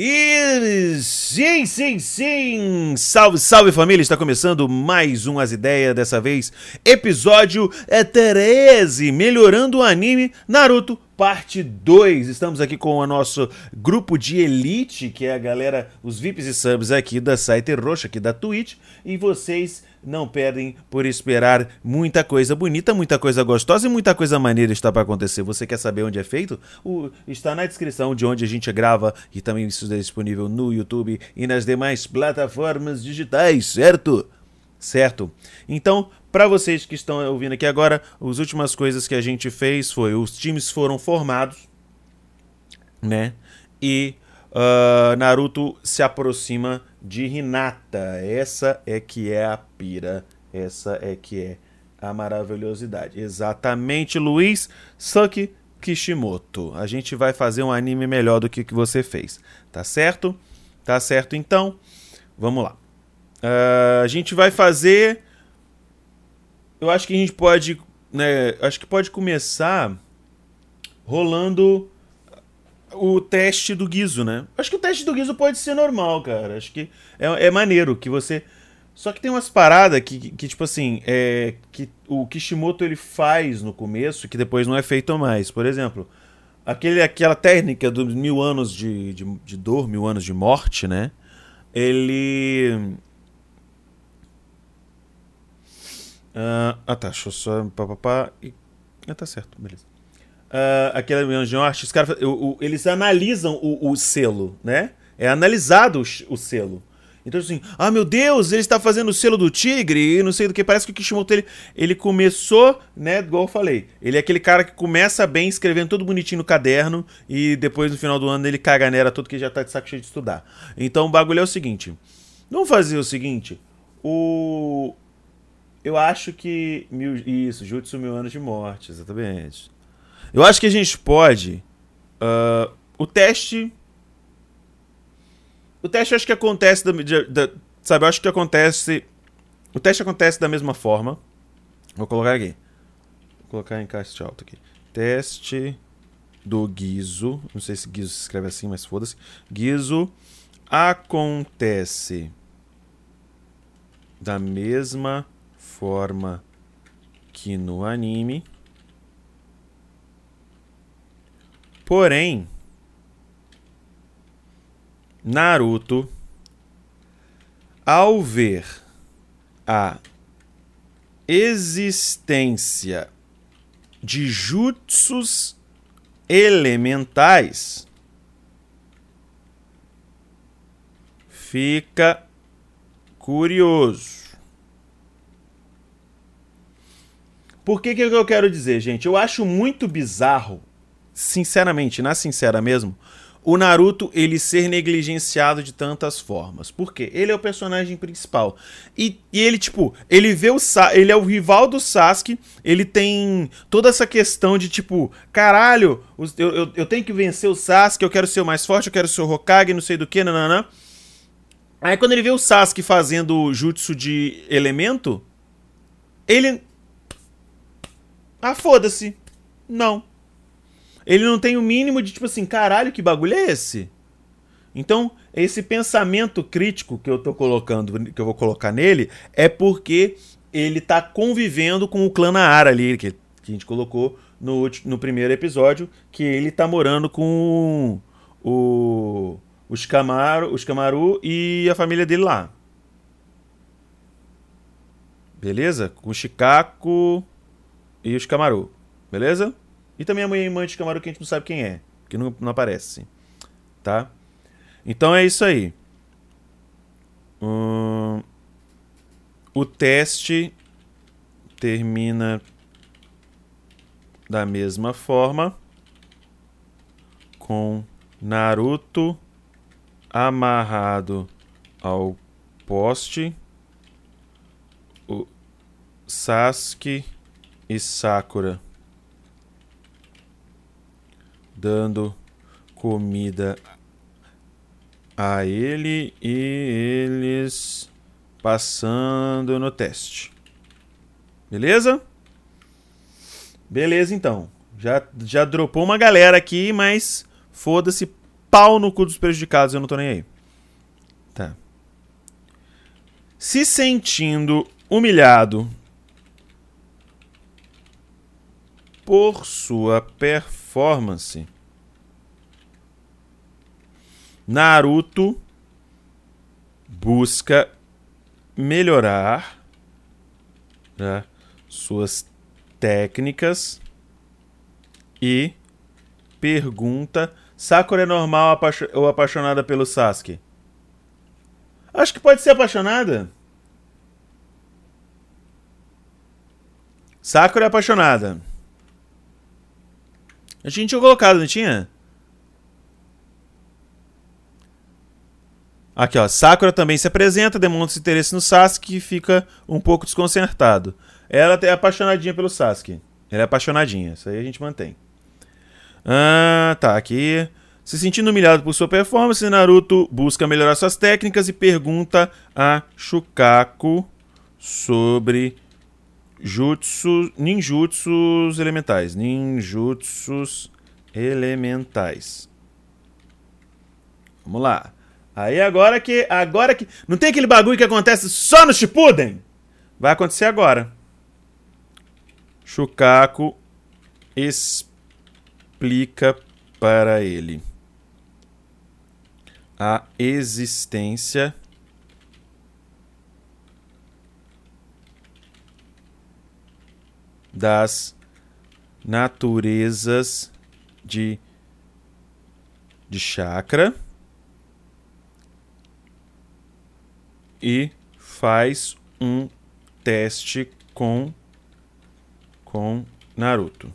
E sim, sim, sim! Salve, salve família! Está começando mais um As Ideias, dessa vez episódio 13, melhorando o anime Naruto parte 2. Estamos aqui com o nosso grupo de elite, que é a galera, os VIPs e subs aqui da site roxa, aqui da Twitch, e vocês não perdem por esperar muita coisa bonita, muita coisa gostosa e muita coisa maneira está para acontecer. Você quer saber onde é feito? O, está na descrição de onde a gente grava e também isso é disponível no YouTube e nas demais plataformas digitais, certo? Certo? Então, para vocês que estão ouvindo aqui agora, as últimas coisas que a gente fez foi os times foram formados, né? E uh, Naruto se aproxima de Hinata. Essa é que é a pira. Essa é que é a maravilhosidade. Exatamente, Luiz Suki Kishimoto. A gente vai fazer um anime melhor do que que você fez. Tá certo? Tá certo então? Vamos lá. Uh, a gente vai fazer eu acho que a gente pode, né, acho que pode começar rolando o teste do guiso, né? Acho que o teste do guiso pode ser normal, cara. Acho que é, é maneiro que você. Só que tem umas paradas que, que, que, tipo assim, é, que o Kishimoto ele faz no começo que depois não é feito mais. Por exemplo, aquele, aquela técnica dos mil anos de, de, de dor, mil anos de morte, né? Ele Uh, ah, tá. Deixa eu só. Papapá. E... Ah, tá certo, beleza. Uh, aquela reunião de arte, os caras. eles analisam o, o, selo, né? É analisado o, o, selo. Então, assim, ah, meu Deus, ele está fazendo o selo do tigre e não sei do que. Parece que o Kishimoto ele, ele começou, né? Igual eu falei. Ele é aquele cara que começa bem escrevendo tudo bonitinho no caderno e depois no final do ano ele caga nera tudo que já tá de saco cheio de estudar. Então o bagulho é o seguinte: vamos fazer o seguinte. O, eu acho que. Mil, isso, Jutsu Mil Anos de Morte, exatamente. Eu acho que a gente pode. Uh, o teste. O teste acho que acontece. Da, da, sabe, eu acho que acontece. O teste acontece da mesma forma. Vou colocar aqui. Vou colocar em caixa alto aqui. Teste do Guizo. Não sei se Guizo se escreve assim, mas foda-se. Guizo acontece da mesma forma que no anime. Porém, Naruto, ao ver a existência de jutsus elementais, fica curioso. Por que que eu quero dizer, gente? Eu acho muito bizarro, sinceramente, na sincera mesmo, o Naruto ele ser negligenciado de tantas formas. Por quê? Ele é o personagem principal. E, e ele, tipo, ele vê o Sa ele é o rival do Sasuke, ele tem toda essa questão de, tipo, caralho, eu, eu, eu tenho que vencer o Sasuke, eu quero ser o mais forte, eu quero ser o Hokage, não sei do que, nananã. Aí quando ele vê o Sasuke fazendo jutsu de elemento, ele ah, foda-se. Não. Ele não tem o mínimo de tipo assim, caralho, que bagulho é esse? Então, esse pensamento crítico que eu tô colocando, que eu vou colocar nele, é porque ele tá convivendo com o clã Naara ali, que, que a gente colocou no, no primeiro episódio, que ele tá morando com o, os, Kamaru, os Kamaru e a família dele lá. Beleza? Com o Shikaku, e os Camaru, beleza? E também a mãe de Camaru que a gente não sabe quem é, que não, não aparece, tá? Então é isso aí. Hum, o teste termina da mesma forma com Naruto amarrado ao poste, o Sasuke e Sakura dando comida a ele e eles passando no teste. Beleza? Beleza então. Já, já dropou uma galera aqui, mas foda-se. pau no cu dos prejudicados, eu não tô nem aí. Tá. Se sentindo humilhado por sua performance, Naruto busca melhorar né, suas técnicas e pergunta: Sakura é normal ou apaixonada pelo Sasuke? Acho que pode ser apaixonada. Sakura é apaixonada. A gente tinha colocado, não tinha? Aqui, ó. Sakura também se apresenta, demonstra interesse no Sasuke e fica um pouco desconcertado. Ela é apaixonadinha pelo Sasuke. Ela é apaixonadinha. Isso aí a gente mantém. Ah, tá. Aqui. Se sentindo humilhado por sua performance, Naruto busca melhorar suas técnicas e pergunta a Shukaku sobre jutsu, ninjutsus elementais. Ninjutsus elementais. Vamos lá. Aí agora que. Agora que. Não tem aquele bagulho que acontece só no Shippuden? Vai acontecer agora. Shukaku explica para ele a existência das naturezas de de chakra e faz um teste com com Naruto.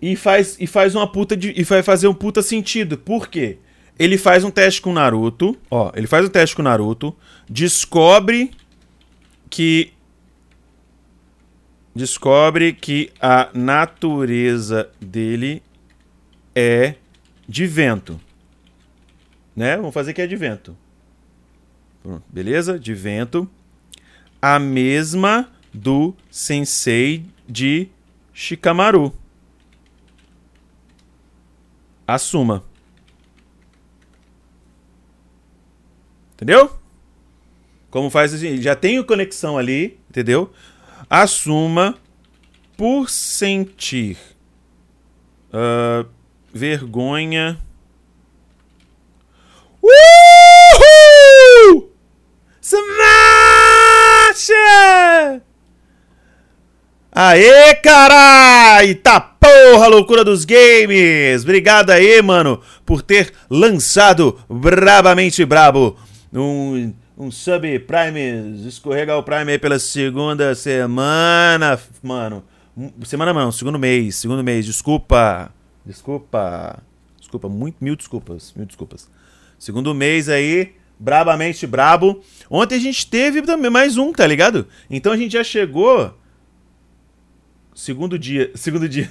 E faz, e faz uma puta de, e vai fazer um puta sentido. Por quê? Ele faz um teste com Naruto, ó, ele faz um teste com Naruto, descobre que descobre que a natureza dele é de vento né? Vamos fazer que é de vento. Beleza? De vento. A mesma do sensei de Shikamaru. Assuma. Entendeu? Como faz assim? Já tem conexão ali, entendeu? Assuma por sentir uh, vergonha Uhul! Smash! Aê, carai! Tá porra, loucura dos games! Obrigado aí, mano, por ter lançado brabamente brabo um, um sub Prime, escorregar o Prime aí pela segunda semana, mano. Semana não, segundo mês, segundo mês, desculpa. Desculpa. Desculpa, muito, mil desculpas, mil desculpas. Segundo mês aí, brabamente brabo. Ontem a gente teve também mais um, tá ligado? Então a gente já chegou. Segundo dia. Segundo dia.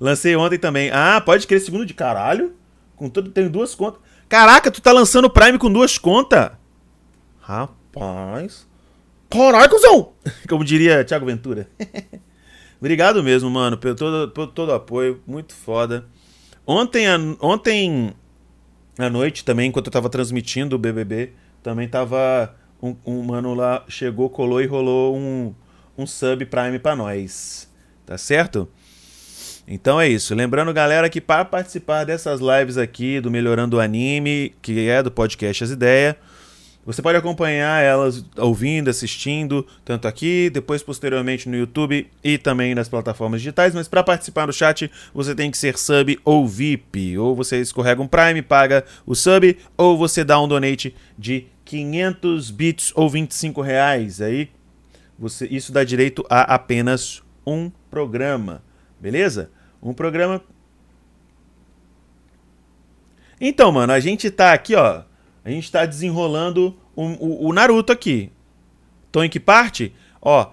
Lancei ontem também. Ah, pode crer, segundo de caralho. Com todo, tenho duas contas. Caraca, tu tá lançando Prime com duas contas? Rapaz. Caralho, cuzão! Como diria Thiago Ventura. Obrigado mesmo, mano, pelo todo, pelo todo apoio. Muito foda. Ontem, ontem à noite também, enquanto eu tava transmitindo o BBB, também tava um, um mano lá, chegou, colou e rolou um, um sub Prime pra nós. Tá certo? Então é isso. Lembrando, galera, que para participar dessas lives aqui do Melhorando o Anime, que é do podcast As Ideias, você pode acompanhar elas ouvindo, assistindo, tanto aqui, depois posteriormente no YouTube e também nas plataformas digitais. Mas para participar do chat, você tem que ser sub ou VIP. Ou você escorrega um Prime, paga o sub, ou você dá um donate de 500 bits ou 25 reais. Aí você, isso dá direito a apenas um programa. Beleza? Um programa. Então, mano, a gente tá aqui, ó a gente está desenrolando o, o, o, Naruto aqui. Tô em que parte? Ó,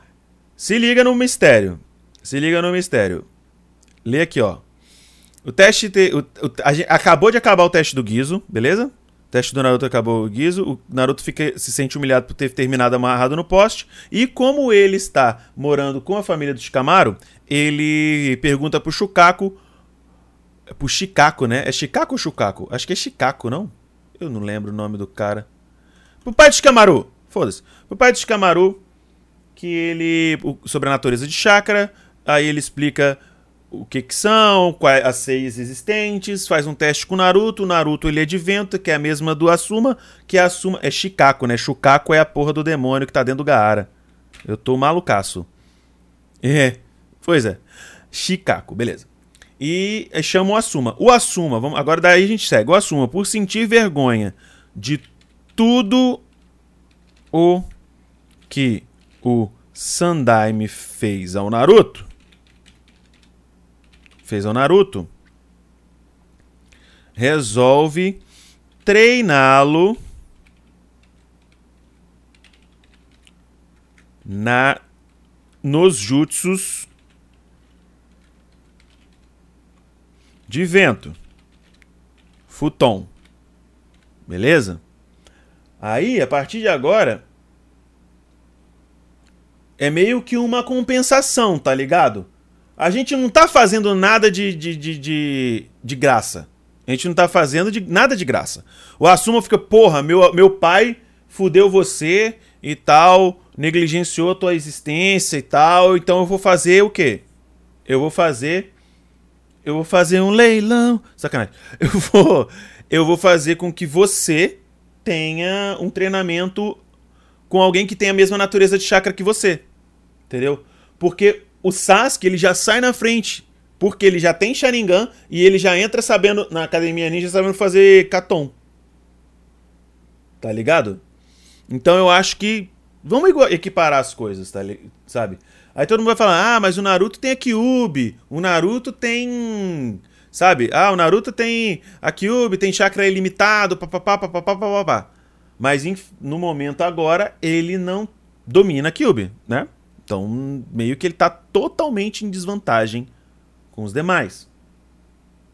se liga no mistério. Se liga no mistério. Lê aqui, ó. O teste. Te, o, o, a, acabou de acabar o teste do Guizo, beleza? O teste do Naruto acabou o Guizo. O Naruto fica, se sente humilhado por ter terminado amarrado no poste. E como ele está morando com a família do Shikamaru, ele pergunta pro. É pro Shikaku, né? É Shikaku ou Shukaku? Acho que é Shikaku, não? Eu não lembro o nome do cara. Pro pai de Shikamaru. Foda-se. Pro pai de Shikamaru. Que ele. Sobre a natureza de chakra. Aí ele explica o que, que são, quais as seis existentes, faz um teste com o Naruto. O Naruto ele é de vento, que é a mesma do Asuma, que a Asuma é Shikaku, né? Shukaku é a porra do demônio que tá dentro do Gaara. Eu tô malucaço. É, pois é. Shikaku, beleza. E chama o Asuma. O Asuma, vamos, agora daí a gente segue. O Asuma, por sentir vergonha de tudo o que o Sandaime fez ao Naruto, fez ao Naruto, resolve treiná-lo na nos jutsus de vento. Futon. Beleza? Aí, a partir de agora, é meio que uma compensação, tá ligado? A gente não tá fazendo nada de, de, de, de, de graça. A gente não tá fazendo de, nada de graça. O Asuma fica, porra, meu, meu pai fudeu você e tal, negligenciou tua existência e tal, então eu vou fazer o quê? Eu vou fazer. Eu vou fazer um leilão. Sacanagem. Eu vou. Eu vou fazer com que você tenha um treinamento com alguém que tenha a mesma natureza de chakra que você. Entendeu? Porque o Sasuke ele já sai na frente. Porque ele já tem Sharingan e ele já entra sabendo na academia ninja sabendo fazer Katon. Tá ligado? Então eu acho que vamos equiparar as coisas, tá sabe? Aí todo mundo vai falar: "Ah, mas o Naruto tem a Kyubi, o Naruto tem, sabe? Ah, o Naruto tem a Kyubi, tem chakra ilimitado, papapá, papapá, papapá". Mas no momento agora ele não domina a Kyubi, né? Então, meio que ele está totalmente em desvantagem com os demais,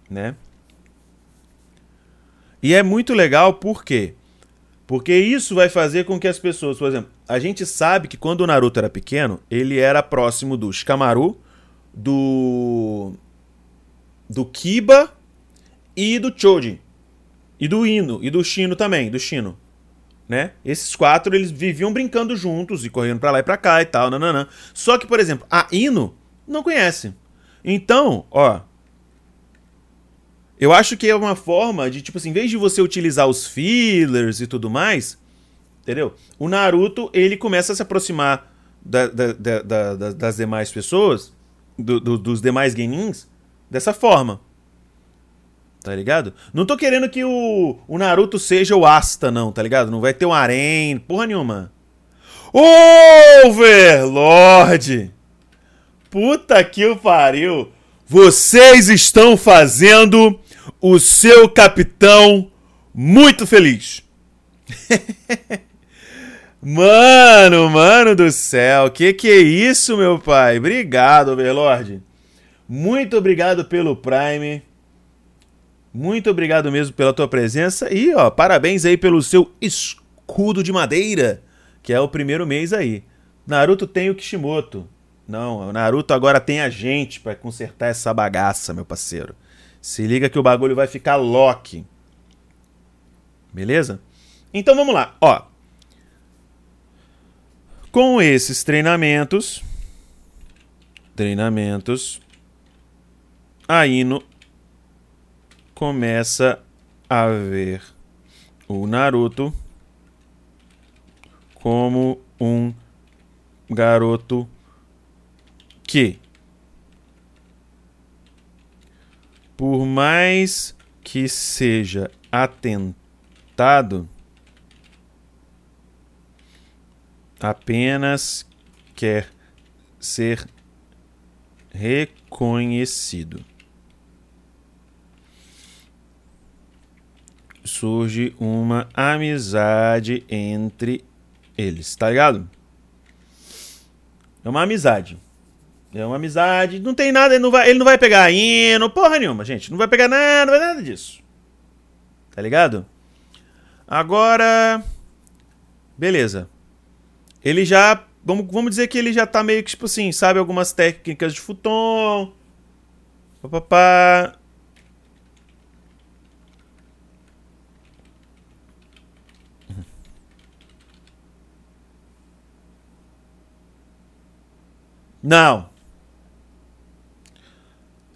né? E é muito legal por quê? Porque isso vai fazer com que as pessoas, por exemplo, a gente sabe que quando o Naruto era pequeno, ele era próximo do Shikamaru, do do Kiba e do Choji. E do Ino, e do Shino também, do Shino né? Esses quatro eles viviam brincando juntos e correndo para lá e para cá e tal, nananã. Só que, por exemplo, a Ino não conhece. Então, ó, eu acho que é uma forma de, tipo assim, em vez de você utilizar os fillers e tudo mais, entendeu? O Naruto, ele começa a se aproximar da, da, da, das demais pessoas, do, do, dos demais genins, dessa forma. Tá ligado? Não tô querendo que o, o Naruto seja o Asta, não, tá ligado? Não vai ter um harém, porra nenhuma. Overlord! Puta que o pariu! Vocês estão fazendo o seu capitão muito feliz. mano, mano do céu, que que é isso, meu pai? Obrigado, Overlord. Muito obrigado pelo Prime. Muito obrigado mesmo pela tua presença e, ó, parabéns aí pelo seu escudo de madeira, que é o primeiro mês aí. Naruto tem o Kishimoto. Não, o Naruto agora tem a gente para consertar essa bagaça, meu parceiro. Se liga que o bagulho vai ficar lock. Beleza? Então vamos lá, ó. Com esses treinamentos, treinamentos, a Ino começa a ver o Naruto como um garoto que, por mais que seja atentado, apenas quer ser reconhecido. surge uma amizade entre eles, tá ligado? É uma amizade. É uma amizade. Não tem nada, ele não vai, ele não vai pegar hino, porra nenhuma, gente. Não vai pegar nada, não vai nada disso. Tá ligado? Agora. Beleza. Ele já Vamos, vamos dizer que ele já tá meio que, tipo assim, sabe algumas técnicas de futon. Papapá. Não.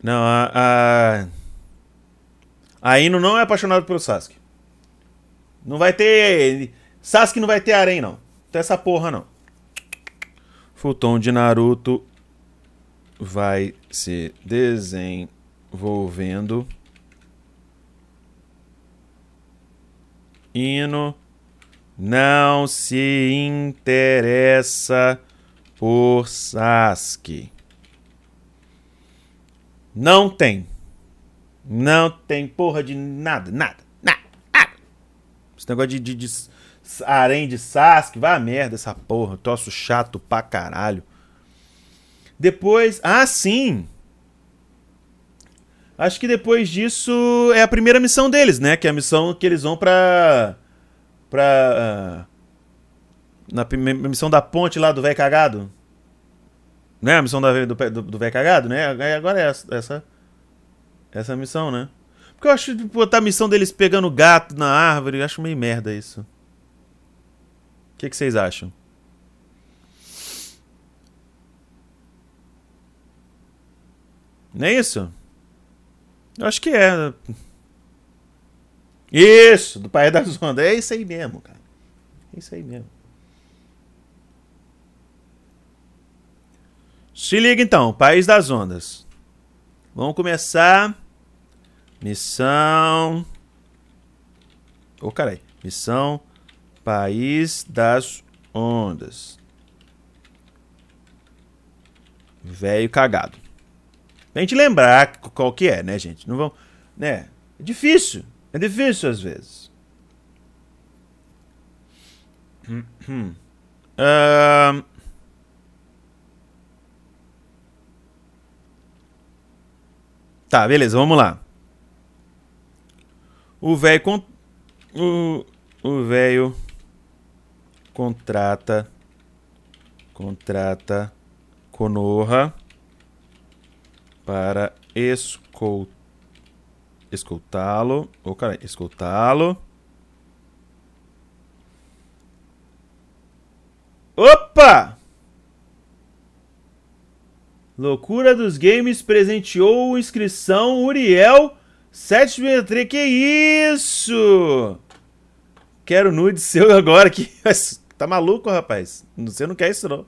Não, a, a... a Ino não é apaixonado pelo Sasuke. Não vai ter. Sasuke não vai ter harém, não. Não essa porra, não. Futon de Naruto vai se desenvolvendo. Ino não se interessa por Sasuke. Não tem. Não tem porra de nada, nada, nada. Esse negócio de, de, de harém de Sasuke, vai a merda essa porra. Troço chato pra caralho. Depois, ah, sim. Acho que depois disso é a primeira missão deles, né? Que é a missão que eles vão pra. pra. Uh, na missão da ponte lá do velho cagado. Né? A missão do, do, do velho cagado, né? Agora é essa, essa. Essa missão, né? Porque eu acho que botar a missão deles pegando gato na árvore, eu acho meio merda isso. O que, que vocês acham? Não é isso? Eu acho que é. Isso, do Pai das Ondas. É isso aí mesmo, cara. É isso aí mesmo. Se liga então, País das Ondas. Vamos começar. Missão. Ô, oh, carai. Missão País das Ondas. Velho cagado. Pra gente lembrar qual que é, né, gente? Não vão. Né? É difícil. É difícil às vezes. Uh, Tá, beleza, vamos lá. O velho con... o o velho contrata contrata Konoha para escol... escoltá-lo, ou oh, cara, escoltá-lo. Opa! Loucura dos Games presenteou inscrição Uriel 763. Que isso? Quero nude seu agora que tá maluco, rapaz? Você não quer isso não.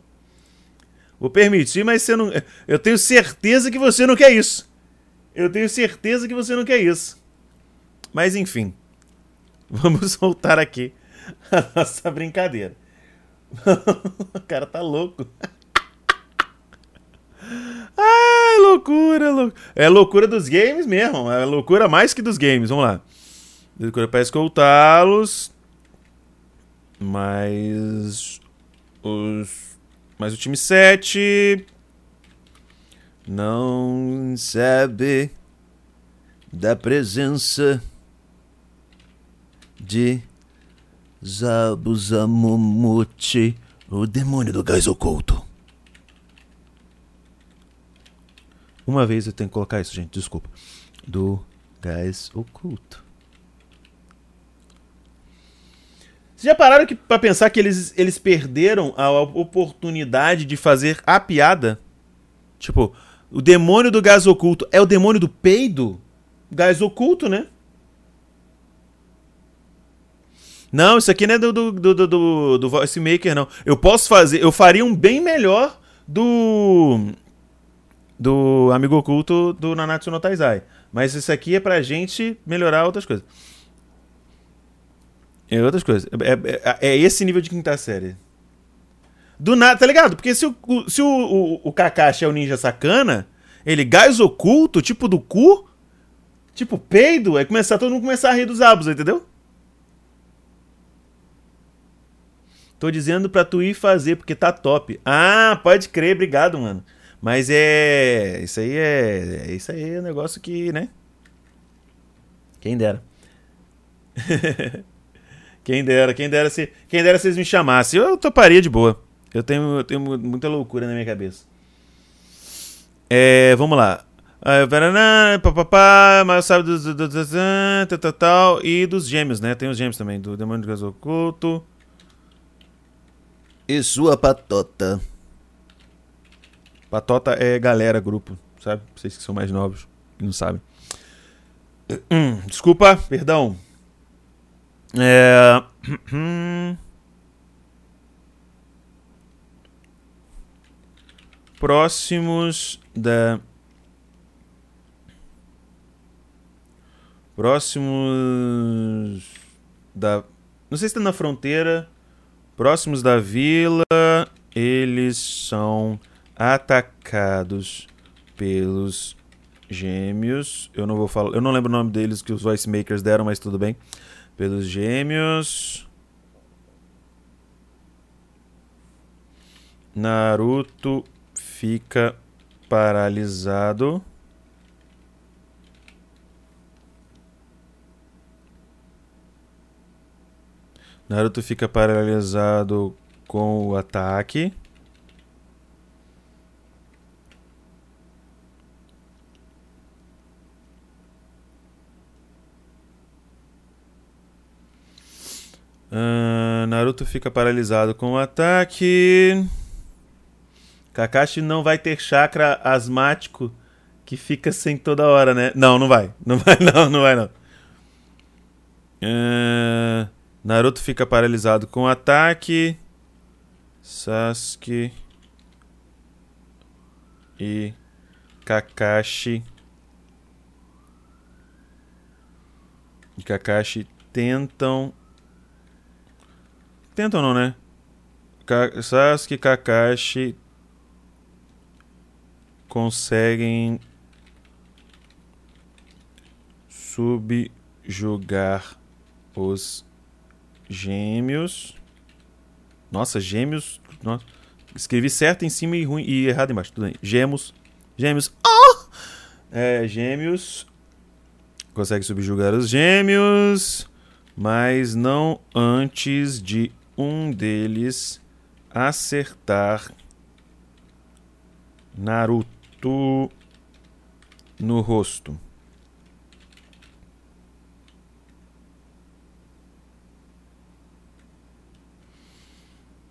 Vou permitir, mas você não Eu tenho certeza que você não quer isso. Eu tenho certeza que você não quer isso. Mas enfim. Vamos voltar aqui a nossa brincadeira. o cara tá louco. Ai, loucura, loucura. É loucura dos games mesmo. É loucura mais que dos games. Vamos lá. Loucura para escoltá-los. Mas. Os. Mas o time 7. Não sabe da presença de Zabuzamomuchi, o demônio do gás oculto. Uma vez eu tenho que colocar isso, gente, desculpa. Do gás oculto. Vocês já pararam que, pra pensar que eles, eles perderam a oportunidade de fazer a piada? Tipo, o demônio do gás oculto é o demônio do peido? Gás oculto, né? Não, isso aqui não é do, do, do, do, do Voice Maker, não. Eu posso fazer, eu faria um bem melhor do do amigo oculto do Nanatsu no Taizai. Mas isso aqui é pra gente melhorar outras coisas. É outras coisas. É, é, é esse nível de quinta série. Do nada, tá ligado? Porque se o, se o, o, o Kakashi é o ninja sacana, ele gás oculto, tipo do cu, tipo peido, é começar todo mundo começar a rir dos abos, entendeu? Tô dizendo pra tu ir fazer, porque tá top. Ah, pode crer, obrigado, mano. Mas é. Isso aí é. Isso aí é um negócio que, né? Quem dera. quem dera, quem dera se. Quem dera eles me chamassem. Eu toparia de boa. Eu tenho, eu tenho muita loucura na minha cabeça. É, vamos lá. Uh, papapá, mas sabe dos, do, do, do, tal, tal, e dos gêmeos, né? Tem os gêmeos também, do Demônio de Gás Oculto. E sua patota. Patota é galera, grupo, sabe? Vocês que são mais novos e não sabem. Hum, desculpa, perdão. É... Próximos da. Próximos da. Não sei se está na fronteira. Próximos da vila, eles são atacados pelos gêmeos. Eu não vou falar, eu não lembro o nome deles que os voice makers deram, mas tudo bem. Pelos gêmeos. Naruto fica paralisado. Naruto fica paralisado com o ataque. Uh, Naruto fica paralisado com o ataque. Kakashi não vai ter chakra asmático que fica sem toda hora, né? Não, não vai. Não vai, não, não vai, não. Uh, Naruto fica paralisado com o ataque. Sasuke e Kakashi. E Kakashi tentam. Tentam não, né? Sasuke e Kakashi conseguem subjugar os Gêmeos. Nossa, gêmeos. Nossa. Escrevi certo em cima e, ruim, e errado embaixo. Tudo bem. Gêmeos. Gêmeos. Oh! É, gêmeos. Consegue subjugar os gêmeos. Mas não antes de um deles acertar Naruto no rosto.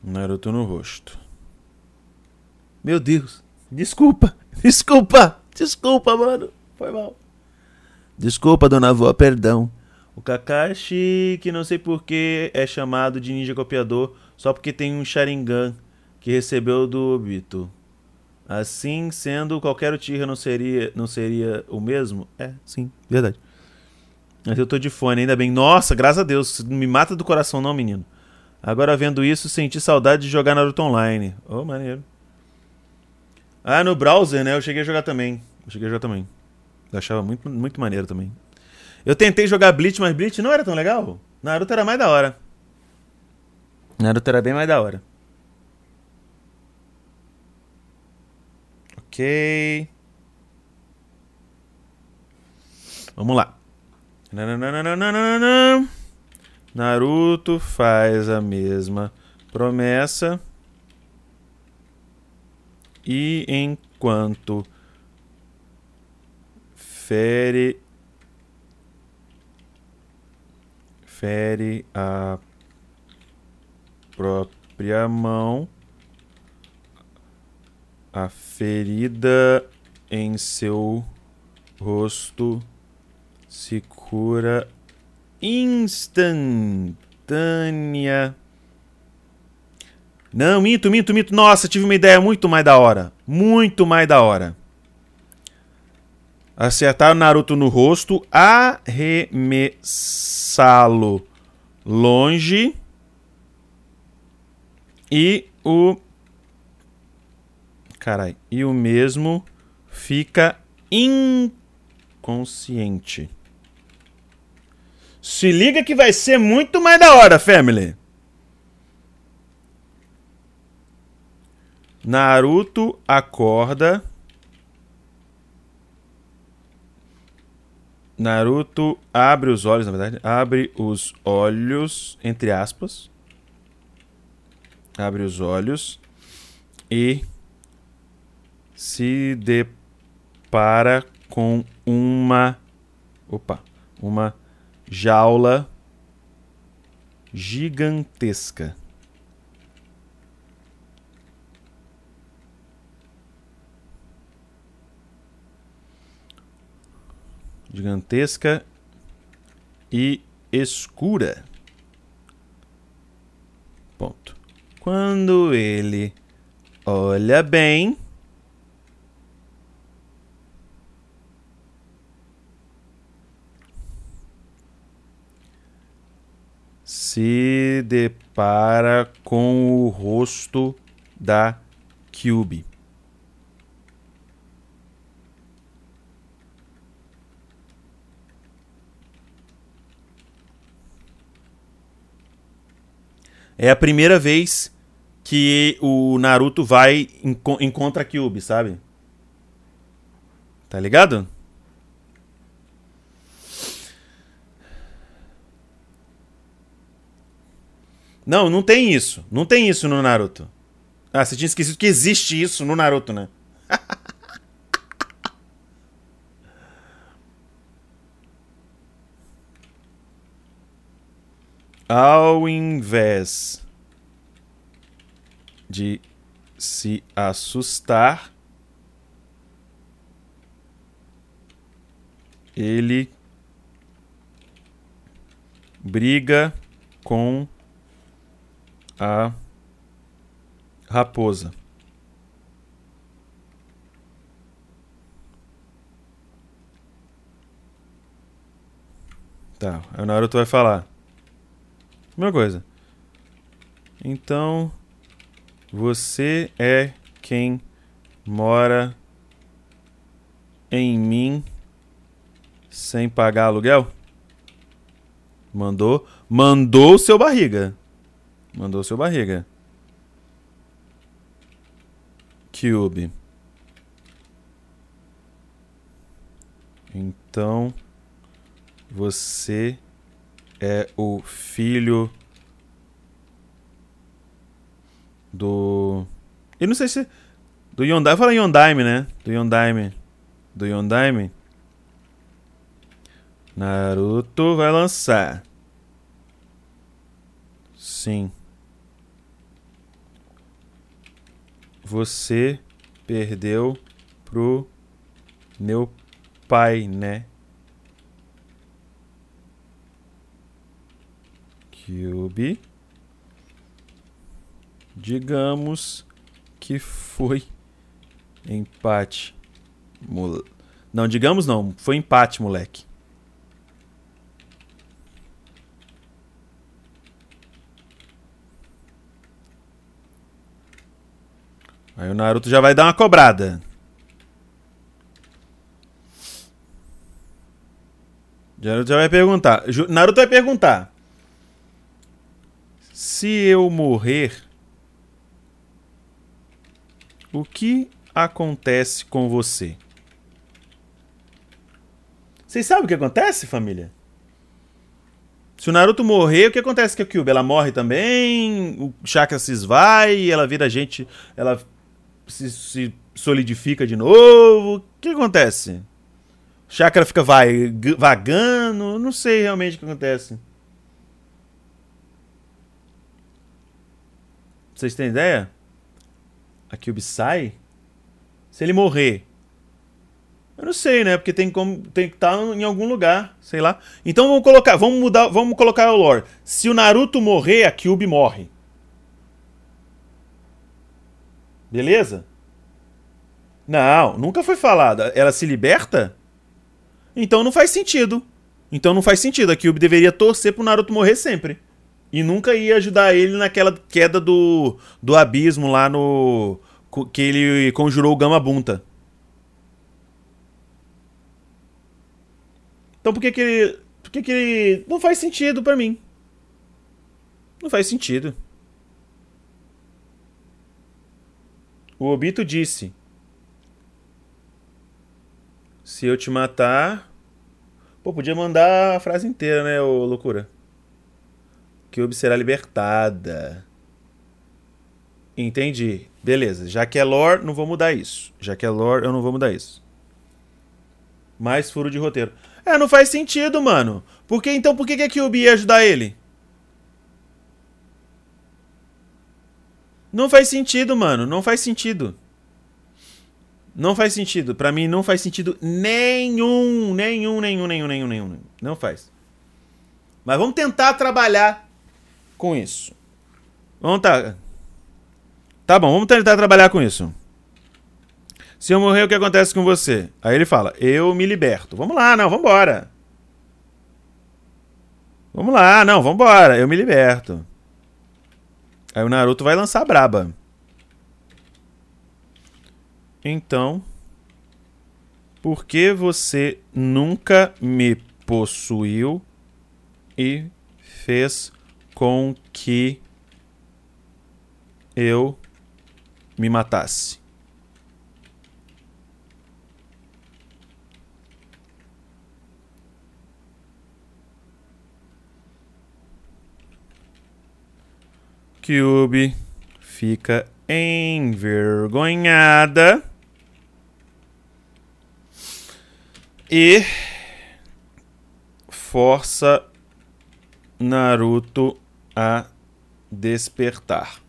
Naruto no rosto. Meu Deus. Desculpa. Desculpa. Desculpa, mano. Foi mal. Desculpa, dona avó, perdão. O Kakashi, que não sei porquê, é chamado de ninja copiador só porque tem um Sharingan que recebeu do Obito. Assim sendo, qualquer Uchiha não seria, não seria o mesmo? É, sim, verdade. Mas eu tô de fone, ainda bem. Nossa, graças a Deus. Me mata do coração não, menino. Agora vendo isso, senti saudade de jogar Naruto Online. Oh, maneiro. Ah, no browser, né? Eu cheguei a jogar também. Eu cheguei a jogar também. Eu achava muito, muito maneiro também. Eu tentei jogar Bleach, mas Bleach não era tão legal. Naruto era mais da hora. Naruto era bem mais da hora. Ok. Vamos lá. Nananana. Naruto faz a mesma promessa. E enquanto fere fere a própria mão, a ferida em seu rosto se cura instantânea. Não, minto, minto, minto. Nossa, tive uma ideia muito mais da hora. Muito mais da hora. Acertar o Naruto no rosto, arremessá-lo longe e o carai, e o mesmo fica inconsciente. Se liga que vai ser muito mais da hora, family. Naruto acorda. Naruto abre os olhos, na verdade. Abre os olhos, entre aspas. Abre os olhos. e se depara com uma opa, uma jaula gigantesca. Gigantesca e escura. Ponto. Quando ele olha bem, se depara com o rosto da Cube. É a primeira vez que o Naruto vai enco encontra a Kyuubi, sabe? Tá ligado? Não, não tem isso. Não tem isso no Naruto. Ah, você tinha esquecido que existe isso no Naruto, né? Ao invés de se assustar, ele briga com a raposa. Tá, aí o Naruto vai falar. Mesma coisa. Então, você é quem mora em mim sem pagar aluguel? Mandou, mandou o seu barriga. Mandou seu barriga. Cube. Então, você é o filho do. Eu não sei se. Do Yondaime. Fala Yondaime, né? Do Yondaime. Do Yondaime. Naruto vai lançar. Sim. Você perdeu pro meu pai, né? Cube. Digamos que foi empate. Não, digamos não, foi empate, moleque. Aí o Naruto já vai dar uma cobrada. Naruto já vai perguntar. Naruto vai perguntar. Se eu morrer, o que acontece com você? Vocês sabem o que acontece, família? Se o Naruto morrer, o que acontece com a Kyuubi? Ela morre também, o chakra se esvai, ela vira gente, ela se, se solidifica de novo. O que acontece? O chakra fica vai, vagando, não sei realmente o que acontece. Vocês têm ideia? A Cube sai? Se ele morrer. Eu não sei, né? Porque tem como tem que estar tá em algum lugar, sei lá. Então vamos colocar, vamos mudar, vamos colocar o lore. Se o Naruto morrer, a Cube morre. Beleza? Não, nunca foi falada. Ela se liberta? Então não faz sentido. Então não faz sentido. A Cube deveria torcer pro Naruto morrer sempre. E nunca ia ajudar ele naquela queda do, do abismo lá no. que ele conjurou o Gama Bunta. Então por que que ele. Por que que ele. Não faz sentido para mim. Não faz sentido. O Obito disse: Se eu te matar. Pô, podia mandar a frase inteira, né, ô loucura? Kyuubi será libertada. Entendi. Beleza. Já que é lore, não vou mudar isso. Já que é lore, eu não vou mudar isso. Mais furo de roteiro. É, não faz sentido, mano. Porque então por que, que a Kyuubi ia ajudar ele? Não faz sentido, mano. Não faz sentido. Não faz sentido. Pra mim não faz sentido nenhum. Nenhum, nenhum, nenhum, nenhum, nenhum. Não faz. Mas vamos tentar trabalhar com isso. Vamos tá. Tá bom, vamos tentar trabalhar com isso. Se eu morrer, o que acontece com você? Aí ele fala, eu me liberto. Vamos lá, não, vambora. Vamos lá, não, vambora, eu me liberto. Aí o Naruto vai lançar braba. Então, por que você nunca me possuiu e fez com que eu me matasse? Cube fica envergonhada e força Naruto a despertar.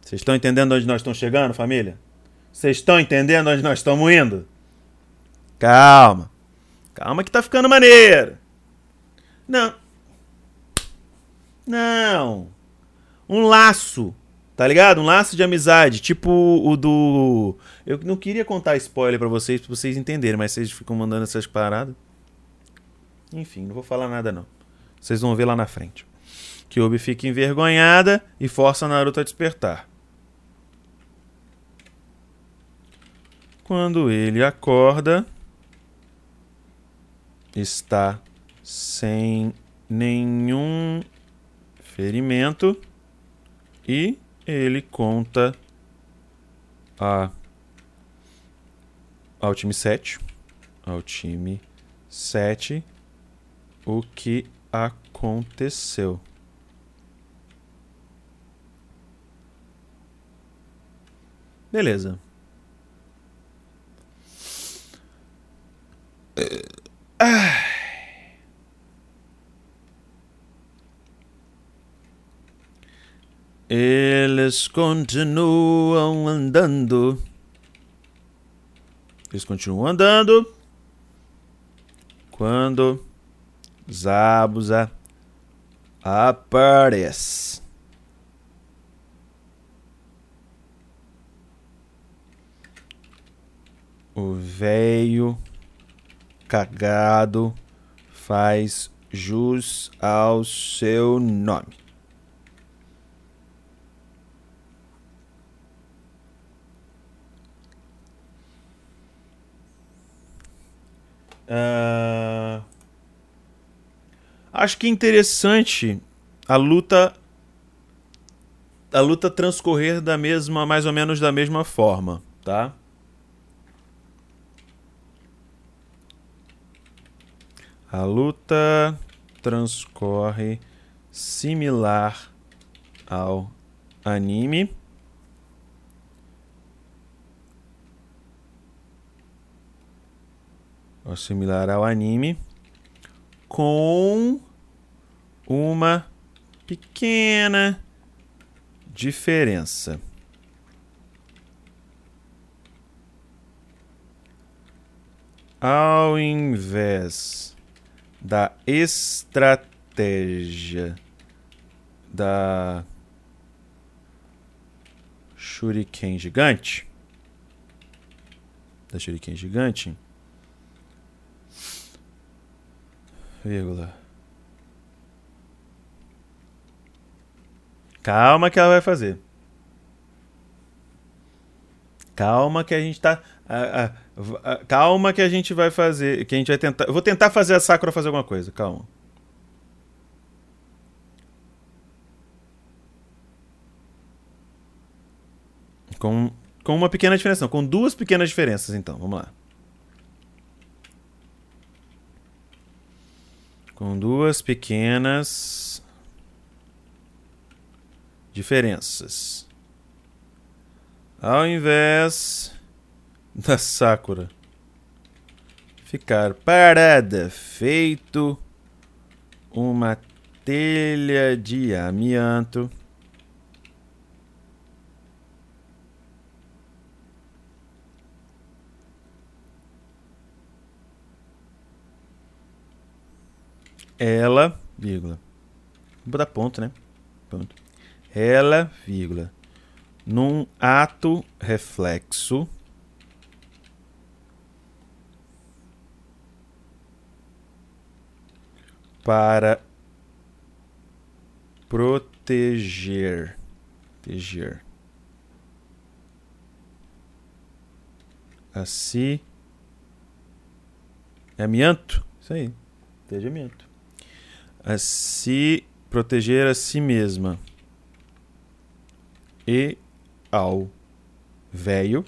Vocês estão entendendo onde nós estamos chegando, família? Vocês estão entendendo onde nós estamos indo? Calma. Calma que tá ficando maneiro. Não. Não um laço, tá ligado? Um laço de amizade, tipo o do. Eu não queria contar spoiler para vocês, pra vocês entenderem, mas vocês ficam mandando essas paradas. Enfim, não vou falar nada não. Vocês vão ver lá na frente. Kyubi fica envergonhada e força Naruto a despertar. Quando ele acorda, está sem nenhum ferimento e ele conta a, ao time 7, ao time 7, o que aconteceu. Beleza. Ah. Eles continuam andando. Eles continuam andando. Quando Zabuza aparece. O velho cagado faz jus ao seu nome. Uh... Acho que é interessante a luta a luta transcorrer da mesma, mais ou menos da mesma forma, tá? A luta transcorre similar ao anime. similar ao anime, com uma pequena diferença. Ao invés da estratégia da Shuriken gigante, da Shuriken gigante, vírgula. Calma que ela vai fazer. Calma que a gente tá. Calma que a gente vai fazer. Que a gente vai tentar. Eu vou tentar fazer a Sakura fazer alguma coisa. Calma. Com, com uma pequena diferença. Não, com duas pequenas diferenças, então. Vamos lá. com duas pequenas diferenças. Ao invés da Sakura ficar parada, feito uma telha de amianto. Ela, vírgula. Vou botar ponto, né? Ponto. Ela, vírgula. Num ato reflexo. Para proteger. Proteger. Assim. É amianto? Isso aí. Proteger amianto a se proteger a si mesma e ao velho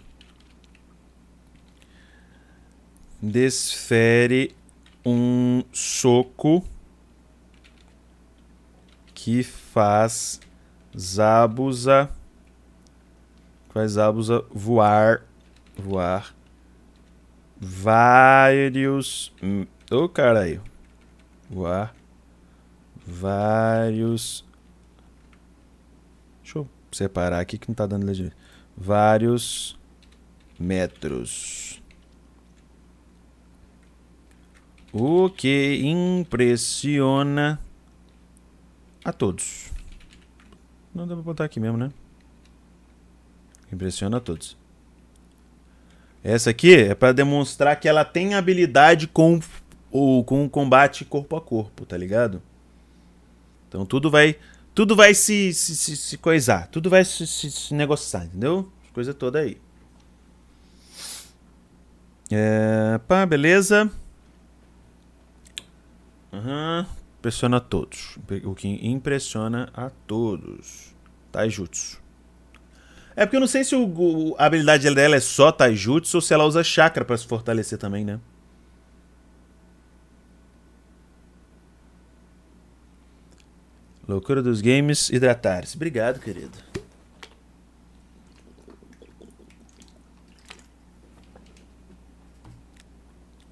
desfere um soco que faz Zabuza faz Zabuza voar voar vários ô oh, caralho voar vários. Deixa eu separar aqui que não tá dando legenda. Vários metros. O que impressiona a todos. Não dá pra botar aqui mesmo, né? Impressiona a todos. Essa aqui é para demonstrar que ela tem habilidade com o com o combate corpo a corpo, tá ligado? Então tudo vai tudo vai se, se, se, se coisar, tudo vai se, se, se negociar, entendeu? Coisa toda aí. É, pá, beleza. Uhum. Impressiona a todos. O que impressiona a todos. Taijutsu. É porque eu não sei se o, a habilidade dela é só Taijutsu ou se ela usa chakra para se fortalecer também, né? Loucura dos games, hidratar-se. Obrigado, querido.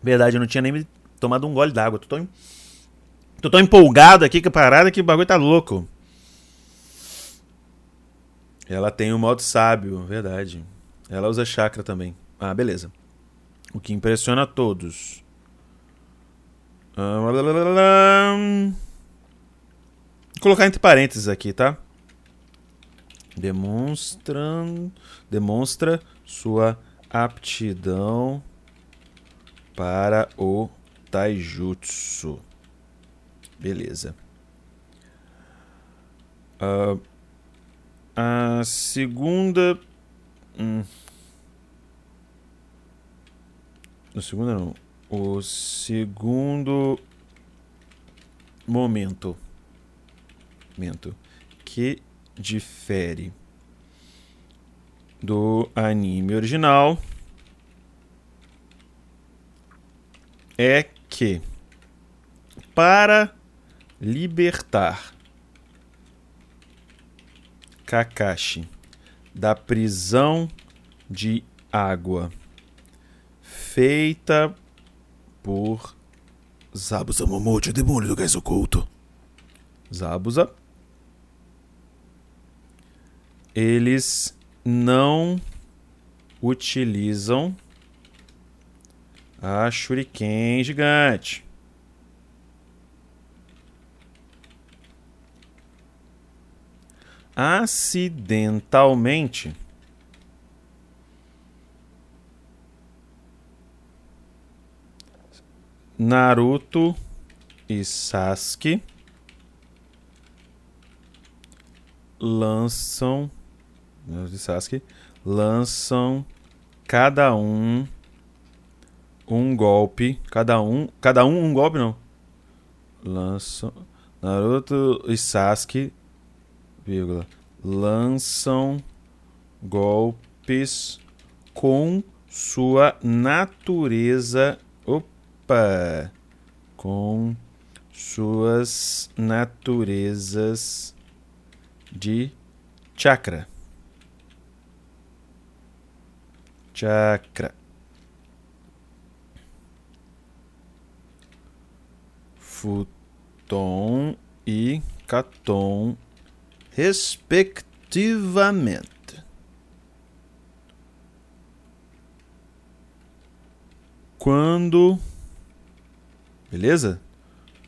Verdade, eu não tinha nem tomado um gole d'água. Tô tão, tô tão empolgado aqui com a parada que o bagulho tá louco. Ela tem o modo sábio, verdade. Ela usa chakra também. Ah, beleza. O que impressiona a todos. Vou colocar entre parênteses aqui, tá? Demonstrando, demonstra sua aptidão para o taijutsu. Beleza. Uh, a segunda. Hum. A segunda não. O segundo momento que difere do anime original é que para libertar Kakashi da prisão de água feita por Zabuza Momochi, demônio do gás oculto. Zabuza eles não utilizam a Shuriken gigante. Acidentalmente, Naruto e Sasuke lançam de Sasuke, lançam cada um um golpe, cada um, cada um um golpe não. Lançam Naruto e Sasuke, vírgula, lançam golpes com sua natureza, opa, com suas naturezas de chakra. chakra. Futon e Caton, respectivamente. Quando. Beleza?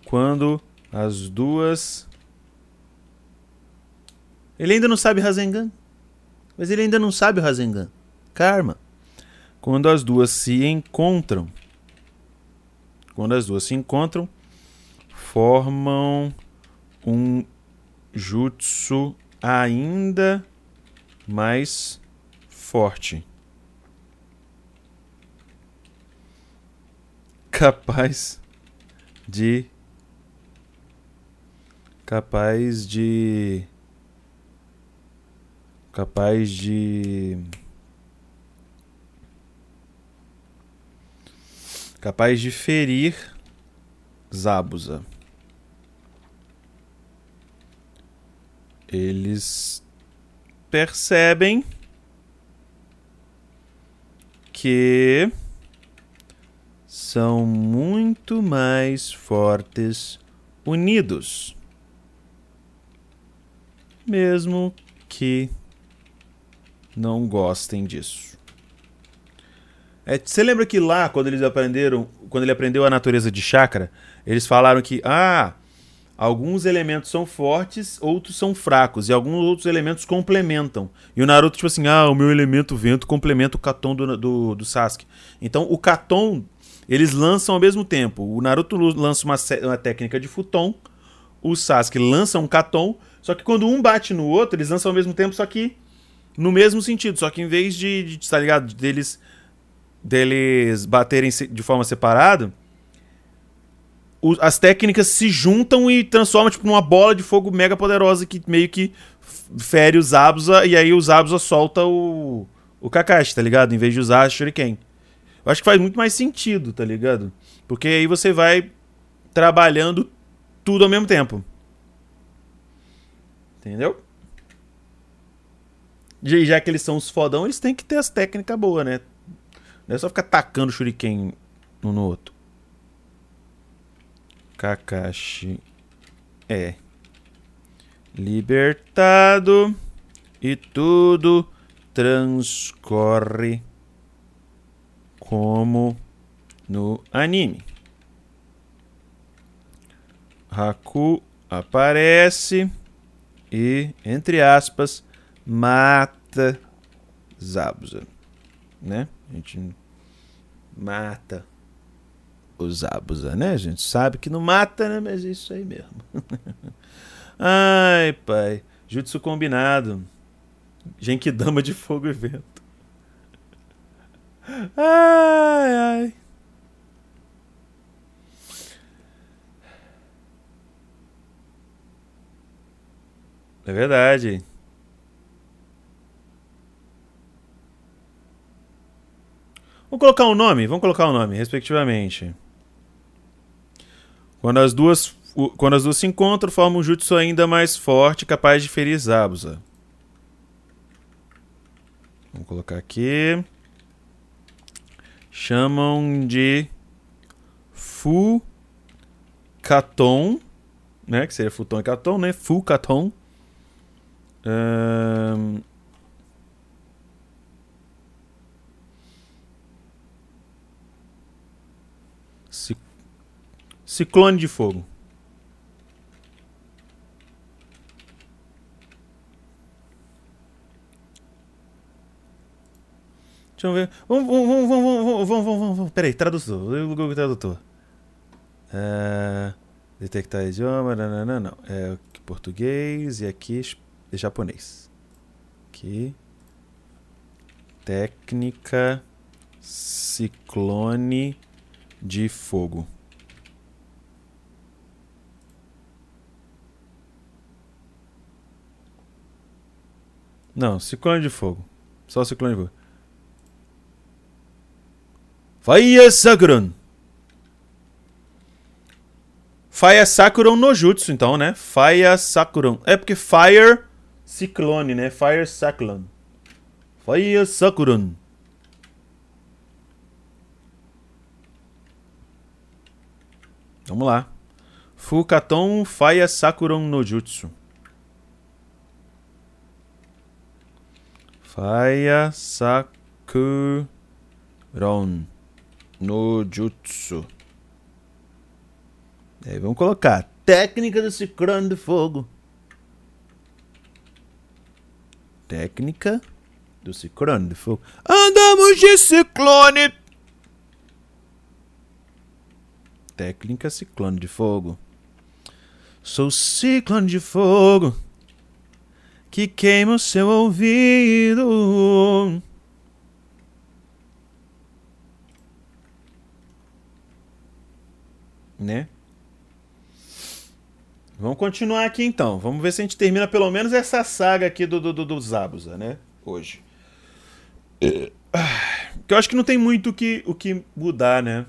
Quando as duas. Ele ainda não sabe Rasengan. Mas ele ainda não sabe Rasengan. Karma. Quando as duas se encontram. Quando as duas se encontram, formam um jutsu ainda mais forte. Capaz de. Capaz de. Capaz de. Capaz de ferir Zabuza. Eles percebem que são muito mais fortes unidos. Mesmo que não gostem disso. É, você lembra que lá, quando eles aprenderam, quando ele aprendeu a natureza de chakra, eles falaram que ah, alguns elementos são fortes, outros são fracos, e alguns outros elementos complementam. E o Naruto, tipo assim, ah, o meu elemento vento complementa o Katon do, do, do Sasuke. Então o Katon, eles lançam ao mesmo tempo. O Naruto lança uma, uma técnica de Futon, o Sasuke lança um Katon, só que quando um bate no outro, eles lançam ao mesmo tempo, só que no mesmo sentido. Só que em vez de, de tá ligado? Deles, deles baterem de forma separada, as técnicas se juntam e transformam tipo, numa bola de fogo mega poderosa que meio que fere os Abusa e aí os Abusa solta o, o Kakashi, tá ligado? Em vez de usar a Shuriken. Eu acho que faz muito mais sentido, tá ligado? Porque aí você vai trabalhando tudo ao mesmo tempo. Entendeu? E já que eles são os fodão, eles têm que ter as técnicas boas, né? Não é só ficar tacando shuriken um no outro. Kakashi é libertado e tudo transcorre como no anime. Haku aparece e, entre aspas, mata Zabuza, né? A gente mata o Zabuza, né? A gente sabe que não mata, né? Mas é isso aí mesmo. ai, pai. Jutsu combinado. Genkidama de fogo e vento. Ai, ai. É verdade. Vamos colocar um nome? Vamos colocar um nome, respectivamente. Quando as duas, quando as duas se encontram, formam um jutsu ainda mais forte, capaz de ferir Zabuza. Vamos colocar aqui. Chamam de Fukaton, né? Que seria Futon e Katon, né? Fukaton. Um... Ciclone de fogo. Deixa eu ver. Vamos, vamos, vamos, vamos, vamos, vamos, vamos. Peraí, tradutor. Eu Google Tradutor. É, detectar idioma, não, não, não, não. É português e aqui é japonês. Aqui. Técnica ciclone de fogo. Não, ciclone de fogo. Só ciclone de fogo. Faia Sakuron. Faia Sakuron no jutsu, então, né? Faia Sakuron. É porque Fire Ciclone, né? Fire Sakuron. Faia Sakuron. Vamos lá. Fukaton Faia Sakuron no jutsu. Faya Sakuron no Jutsu. Aí vamos colocar técnica do ciclone de fogo. Técnica do ciclone de fogo. Andamos de ciclone. Técnica ciclone de fogo. Sou ciclone de fogo que queima o seu ouvido. Né? Vamos continuar aqui então. Vamos ver se a gente termina pelo menos essa saga aqui do, do, do, do Zabuza, né? Hoje. Que eu acho que não tem muito o que, o que mudar, né?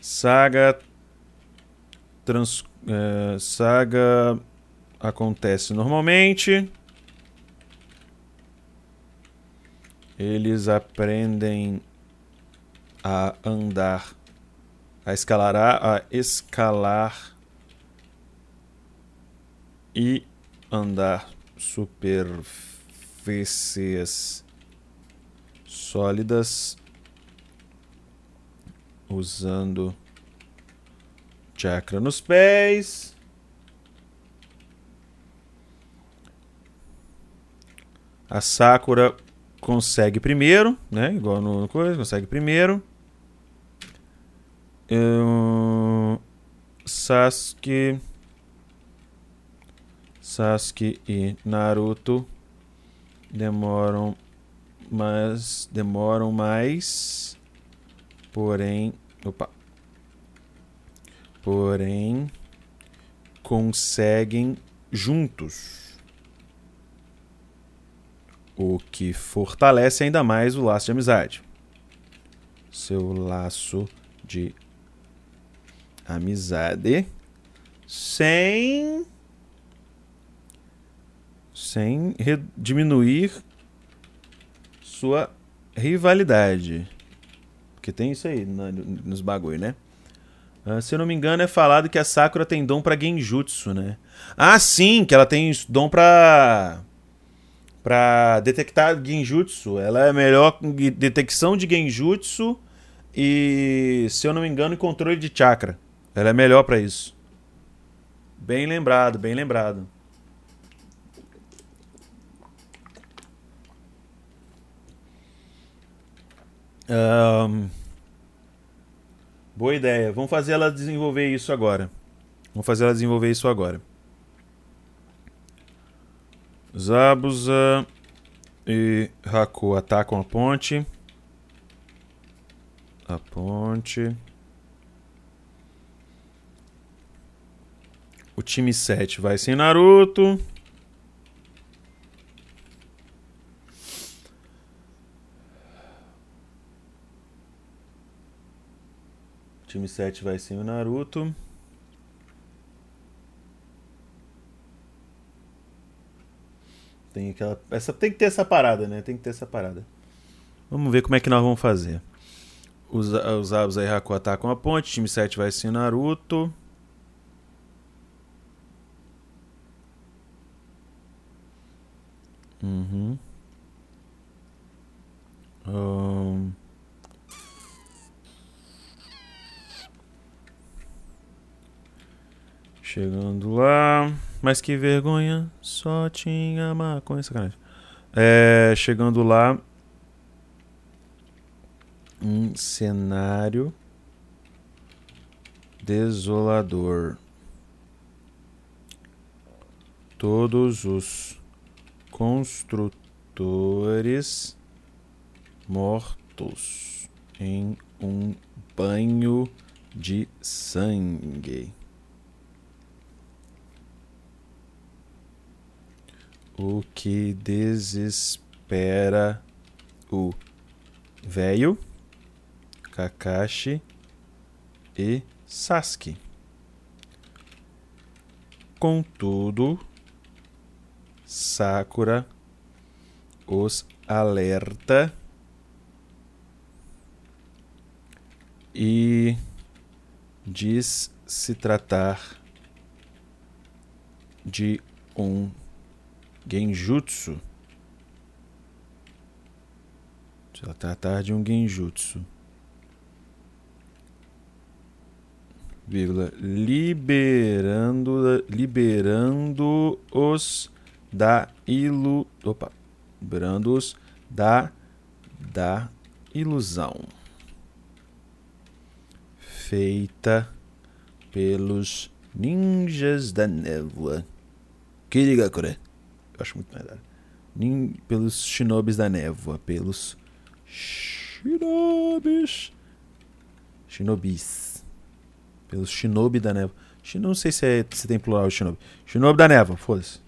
Saga. Trans, é, saga acontece normalmente. Eles aprendem a andar, a escalar, a escalar e andar superfícies sólidas usando chakra nos pés. A Sakura consegue primeiro, né? Igual no coisa, consegue primeiro. Um, Sasuke Sasuke e Naruto demoram mas demoram mais porém opa porém conseguem juntos o que fortalece ainda mais o laço de amizade seu laço de amizade sem sem diminuir sua rivalidade. Porque tem isso aí no, nos bagulho, né? Uh, se eu não me engano, é falado que a Sakura tem dom pra genjutsu, né? Ah, sim, que ela tem dom pra. pra detectar genjutsu. Ela é melhor detecção de genjutsu e, se eu não me engano, controle de chakra. Ela é melhor para isso. Bem lembrado, bem lembrado. Um, boa ideia. Vamos fazer ela desenvolver isso agora. Vamos fazer ela desenvolver isso agora. Zabuza e Haku atacam a ponte. A ponte. O time 7 vai sem Naruto. Time 7 vai sem o Naruto. Tem aquela. Essa, tem que ter essa parada, né? Tem que ter essa parada. Vamos ver como é que nós vamos fazer. Os, os Abus aí Haku atacam a ponte. Time 7 vai sem Naruto. Uhum. Um... Chegando lá. Mas que vergonha, só tinha maconha, sacanagem. É, chegando lá, um cenário desolador. Todos os construtores mortos em um banho de sangue. O que desespera o velho Kakashi e Sasuke. Contudo, Sakura os alerta E diz se tratar de um genjutsu. Se tratar de um genjutsu. Vírgula, liberando liberando os da ilu, opa, liberando-os da da ilusão feita pelos ninjas da névoa. Kirigakure. Acho muito melhor. Nin, pelos shinobis da névoa. Pelos shinobis. Shinobis. Pelos shinobi da névoa. Não sei se, é, se tem plural shinobi. Shinobi da névoa, foda-se.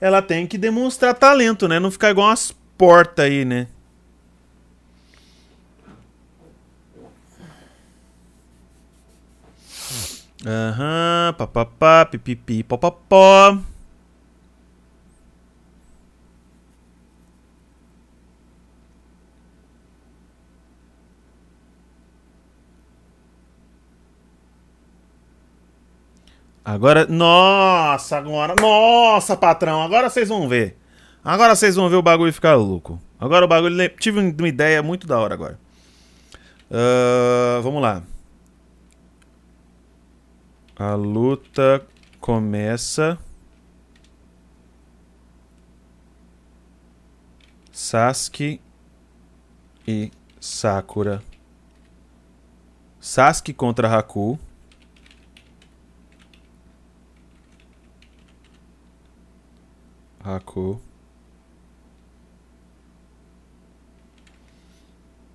Ela tem que demonstrar talento, né? Não ficar igual umas portas aí, né? Aham, papapá, pipipi, popopó. Agora, nossa, agora, nossa, patrão, agora vocês vão ver. Agora vocês vão ver o bagulho ficar louco. Agora o bagulho, tive uma ideia muito da hora agora. Uh, vamos lá. A luta começa. Sasuke e Sakura. Sasuke contra Haku. Haku.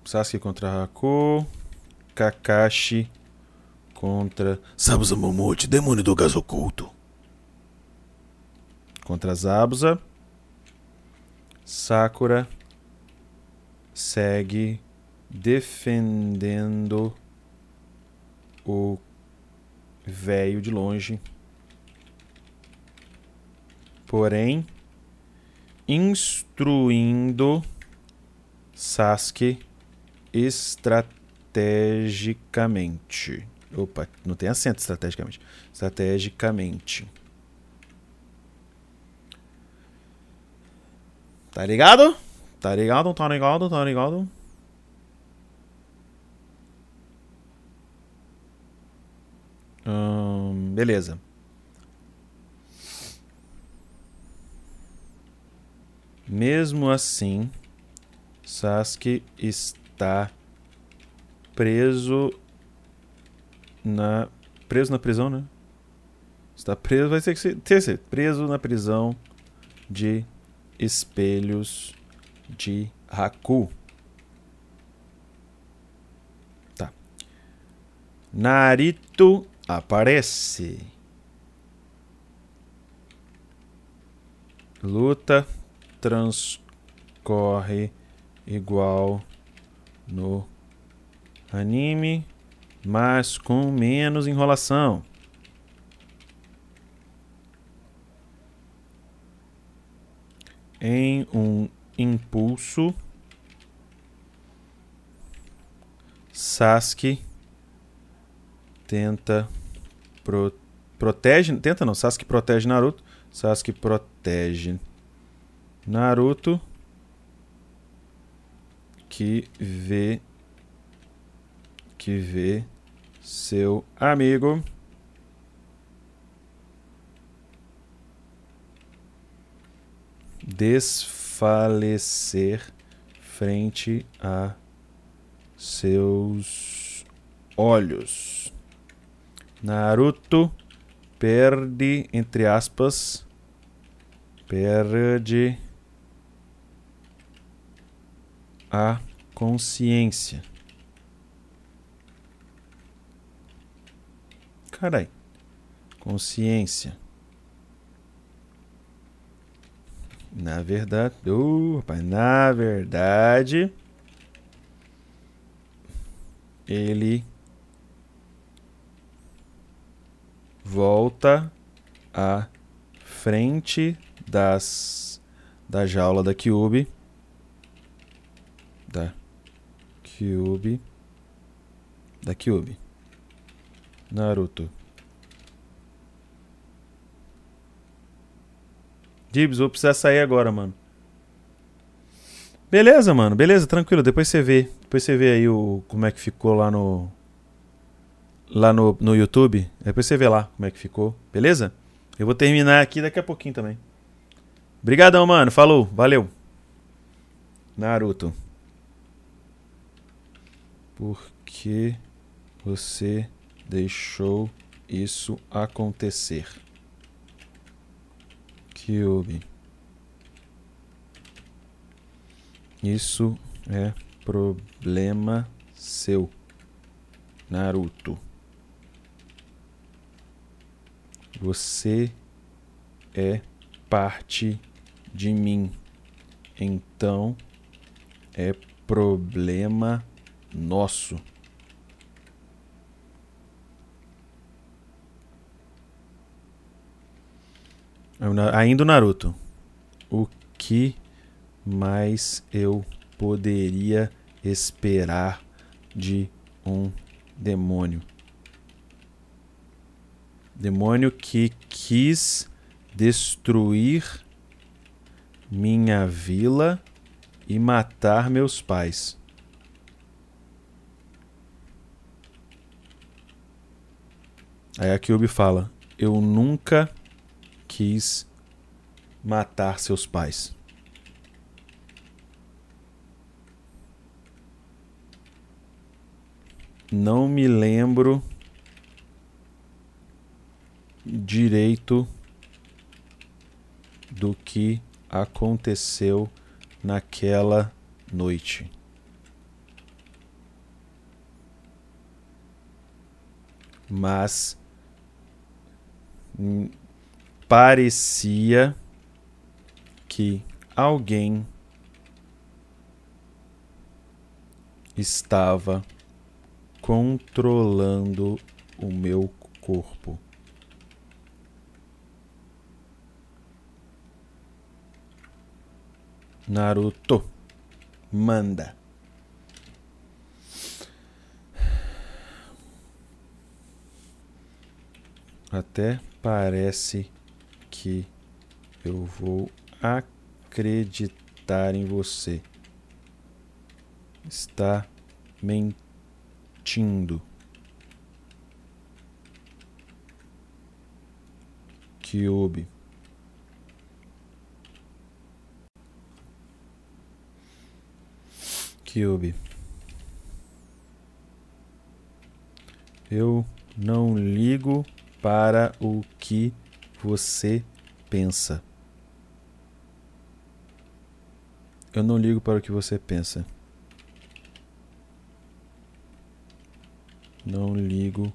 Sasuke contra Haku. Kakashi contra Zabuza Momote, demônio do gás oculto. Contra Zabuza. Sakura segue defendendo o velho de longe. Porém, instruindo Sasuke estrategicamente. Opa, não tem acento estrategicamente. Estrategicamente. Tá ligado? Tá ligado? Tá ligado? Tá ligado? Hum, beleza. Mesmo assim, Sasuke está preso na preso na prisão, né? Está preso, vai ter que ser, ter ser preso na prisão de espelhos de Haku. Tá. Narito aparece. Luta transcorre igual no anime mas com menos enrolação. Em um impulso, Sasuke tenta pro, protege, tenta não, Sasuke protege Naruto, Sasuke protege Naruto que vê que vê seu amigo desfalecer frente a seus olhos. Naruto perde, entre aspas, perde a consciência. Carai. Consciência. Na verdade, uh, rapaz, na verdade, ele volta à frente das da jaula da Cube da Kyubi. Da Kyubi. Naruto. Dibs, vou precisar sair agora, mano. Beleza, mano. Beleza, tranquilo. Depois você vê. Depois você vê aí o como é que ficou lá no lá no, no YouTube. Depois você vê lá como é que ficou. Beleza? Eu vou terminar aqui daqui a pouquinho também. Obrigadão, mano. Falou. Valeu. Naruto. Por que você deixou isso acontecer? Kyubi. Isso é problema seu, Naruto. Você é parte de mim. Então é problema nosso. Ainda o Naruto. O que mais eu poderia esperar de um demônio? Demônio que quis destruir minha vila e matar meus pais. Aí a Kyubi fala: Eu nunca quis matar seus pais. Não me lembro direito do que aconteceu naquela noite. Mas parecia que alguém estava controlando o meu corpo. Naruto, manda. Até parece que eu vou acreditar em você. Está mentindo. Kyubi. Kyubi. Eu não ligo para o que você pensa. Eu não ligo para o que você pensa. Não ligo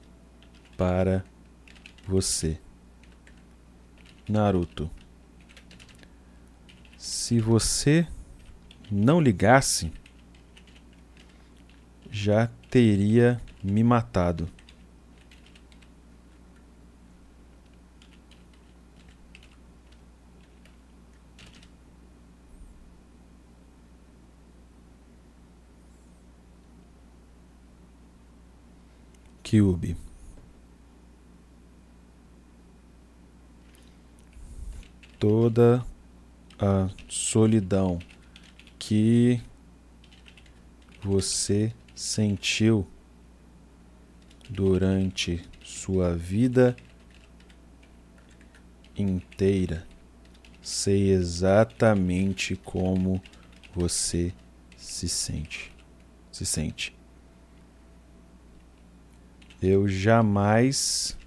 para você. Naruto. Se você não ligasse, já teria me matado. Cube. Toda a solidão que você sentiu durante sua vida inteira. Sei exatamente como você se sente. Se sente. Eu jamais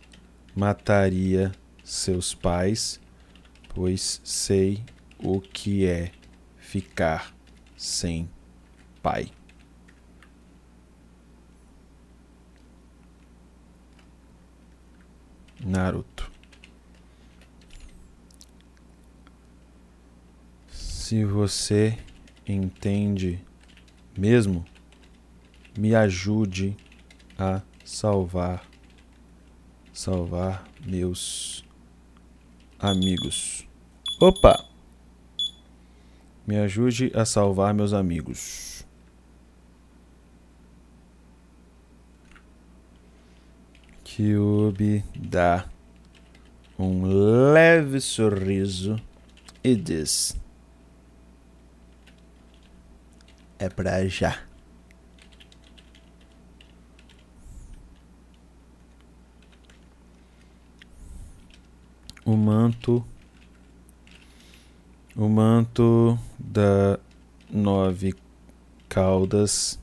mataria seus pais, pois sei o que é ficar sem pai. Naruto. Se você entende mesmo, me ajude a salvar salvar meus amigos. Opa! Me ajude a salvar meus amigos. Kyubi dá um leve sorriso e diz: É pra já. O manto. O manto da nove caudas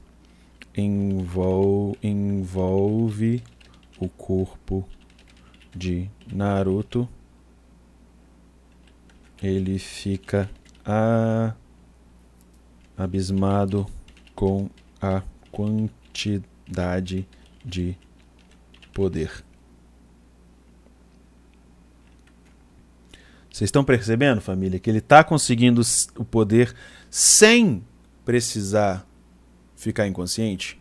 envolve, envolve o corpo de Naruto. Ele fica a, abismado com a quantidade de poder. Vocês estão percebendo, família, que ele está conseguindo o poder sem precisar ficar inconsciente?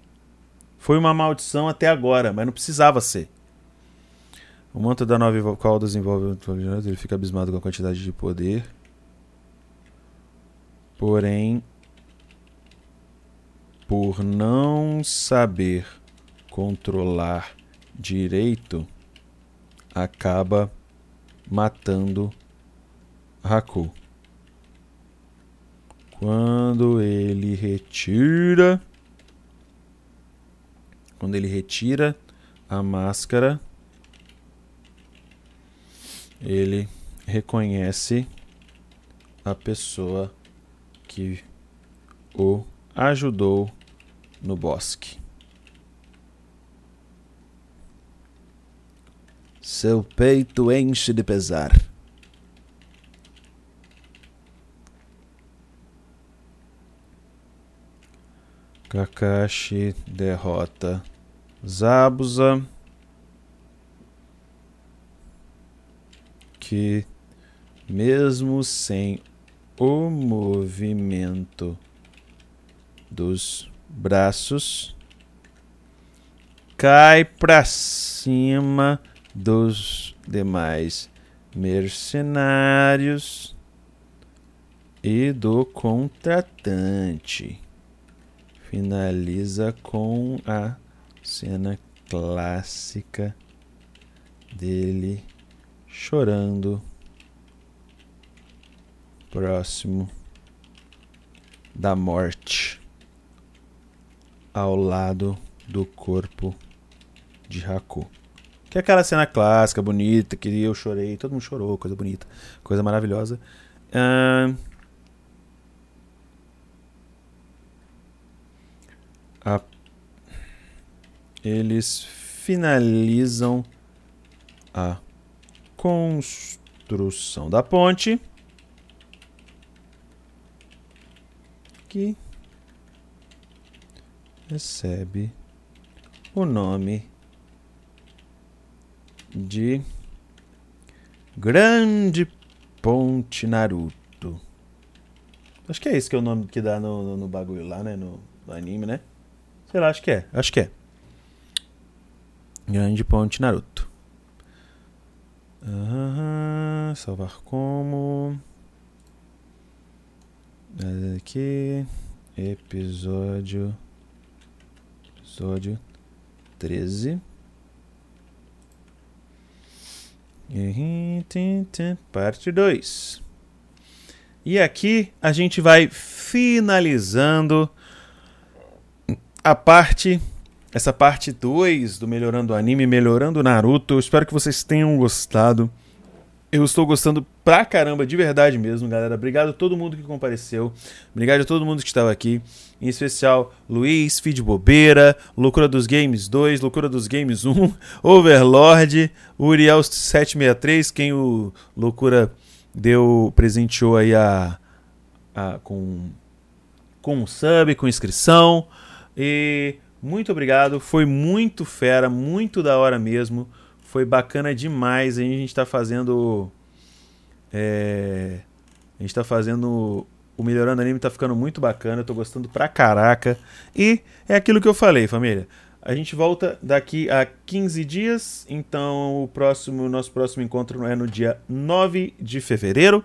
Foi uma maldição até agora, mas não precisava ser. O manto da nove caudas envolve ele fica abismado com a quantidade de poder. Porém, por não saber controlar direito, acaba matando Haku. Quando ele retira. Quando ele retira a máscara, ele reconhece a pessoa que o ajudou no bosque. Seu peito enche de pesar. Kakashi derrota Zabuza. Que, mesmo sem o movimento dos braços, cai para cima dos demais mercenários e do contratante finaliza com a cena clássica dele chorando próximo da morte ao lado do corpo de Haku. Que é aquela cena clássica, bonita, que eu chorei, todo mundo chorou, coisa bonita, coisa maravilhosa. Uh, a, eles finalizam a construção da ponte que recebe o nome de Grande Ponte Naruto. Acho que é esse que é o nome que dá no, no, no bagulho lá, né? No, no anime, né? Sei lá, acho que é. Acho que é. Grande Ponte Naruto. Uhum, salvar como. Aqui. Episódio. Episódio 13. Parte 2. E aqui a gente vai finalizando a parte essa parte 2 do Melhorando o Anime, Melhorando o Naruto. Eu espero que vocês tenham gostado. Eu estou gostando pra caramba, de verdade mesmo, galera. Obrigado a todo mundo que compareceu. Obrigado a todo mundo que estava aqui. Em especial, Luiz, Feed Bobeira, Loucura dos Games 2, Loucura dos Games 1, Overlord, Uriel763, quem o Loucura deu, presenteou aí a, a com, com um sub, com inscrição. E muito obrigado, foi muito fera, muito da hora mesmo. Foi bacana demais. A gente está fazendo. É, a gente está fazendo. O Melhorando Anime tá ficando muito bacana, eu tô gostando pra caraca. E é aquilo que eu falei, família. A gente volta daqui a 15 dias, então o próximo nosso próximo encontro é no dia 9 de fevereiro,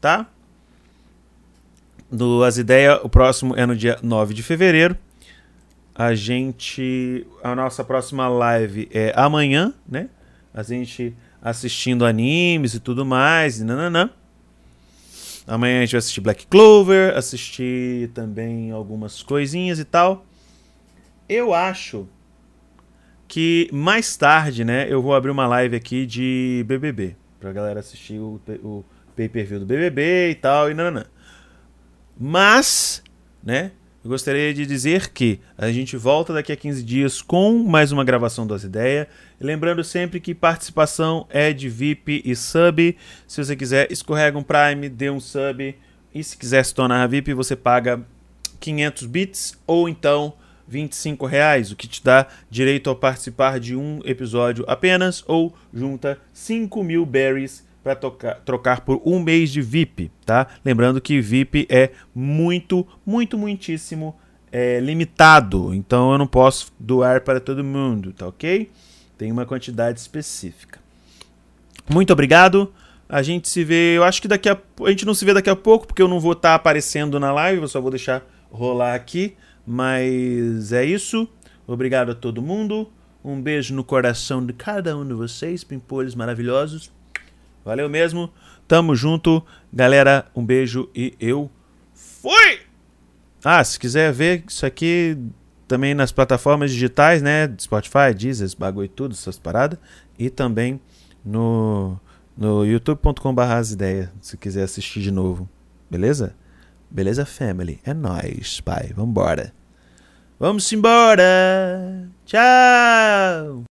tá? Do As Ideias, o próximo é no dia 9 de fevereiro A gente. A nossa próxima live é amanhã, né? A gente assistindo animes e tudo mais. E nananã. Amanhã a gente vai assistir Black Clover, assistir também algumas coisinhas e tal. Eu acho que mais tarde, né, eu vou abrir uma live aqui de BBB, pra galera assistir o, o pay-per-view do BBB e tal, e nananã. Mas, né, eu gostaria de dizer que a gente volta daqui a 15 dias com mais uma gravação das ideias. Lembrando sempre que participação é de VIP e sub. Se você quiser, escorrega um Prime, dê um sub. E se quiser se tornar VIP, você paga 500 bits ou então 25 reais, o que te dá direito a participar de um episódio apenas ou junta 5 mil berries para trocar por um mês de VIP, tá? Lembrando que VIP é muito, muito, muitíssimo é, limitado, então eu não posso doar para todo mundo, tá ok? Tem uma quantidade específica. Muito obrigado. A gente se vê, eu acho que daqui a a gente não se vê daqui a pouco porque eu não vou estar tá aparecendo na live, eu só vou deixar rolar aqui. Mas é isso. Obrigado a todo mundo. Um beijo no coração de cada um de vocês, pimpolhos maravilhosos. Valeu mesmo. Tamo junto. Galera, um beijo e eu fui! Ah, se quiser ver isso aqui também nas plataformas digitais, né? Spotify, Deezer, bagulho e tudo, essas paradas. E também no, no youtube.com.br as ideias, se quiser assistir de novo. Beleza? Beleza, family? É nóis, pai. Vambora. Vamos embora. Tchau.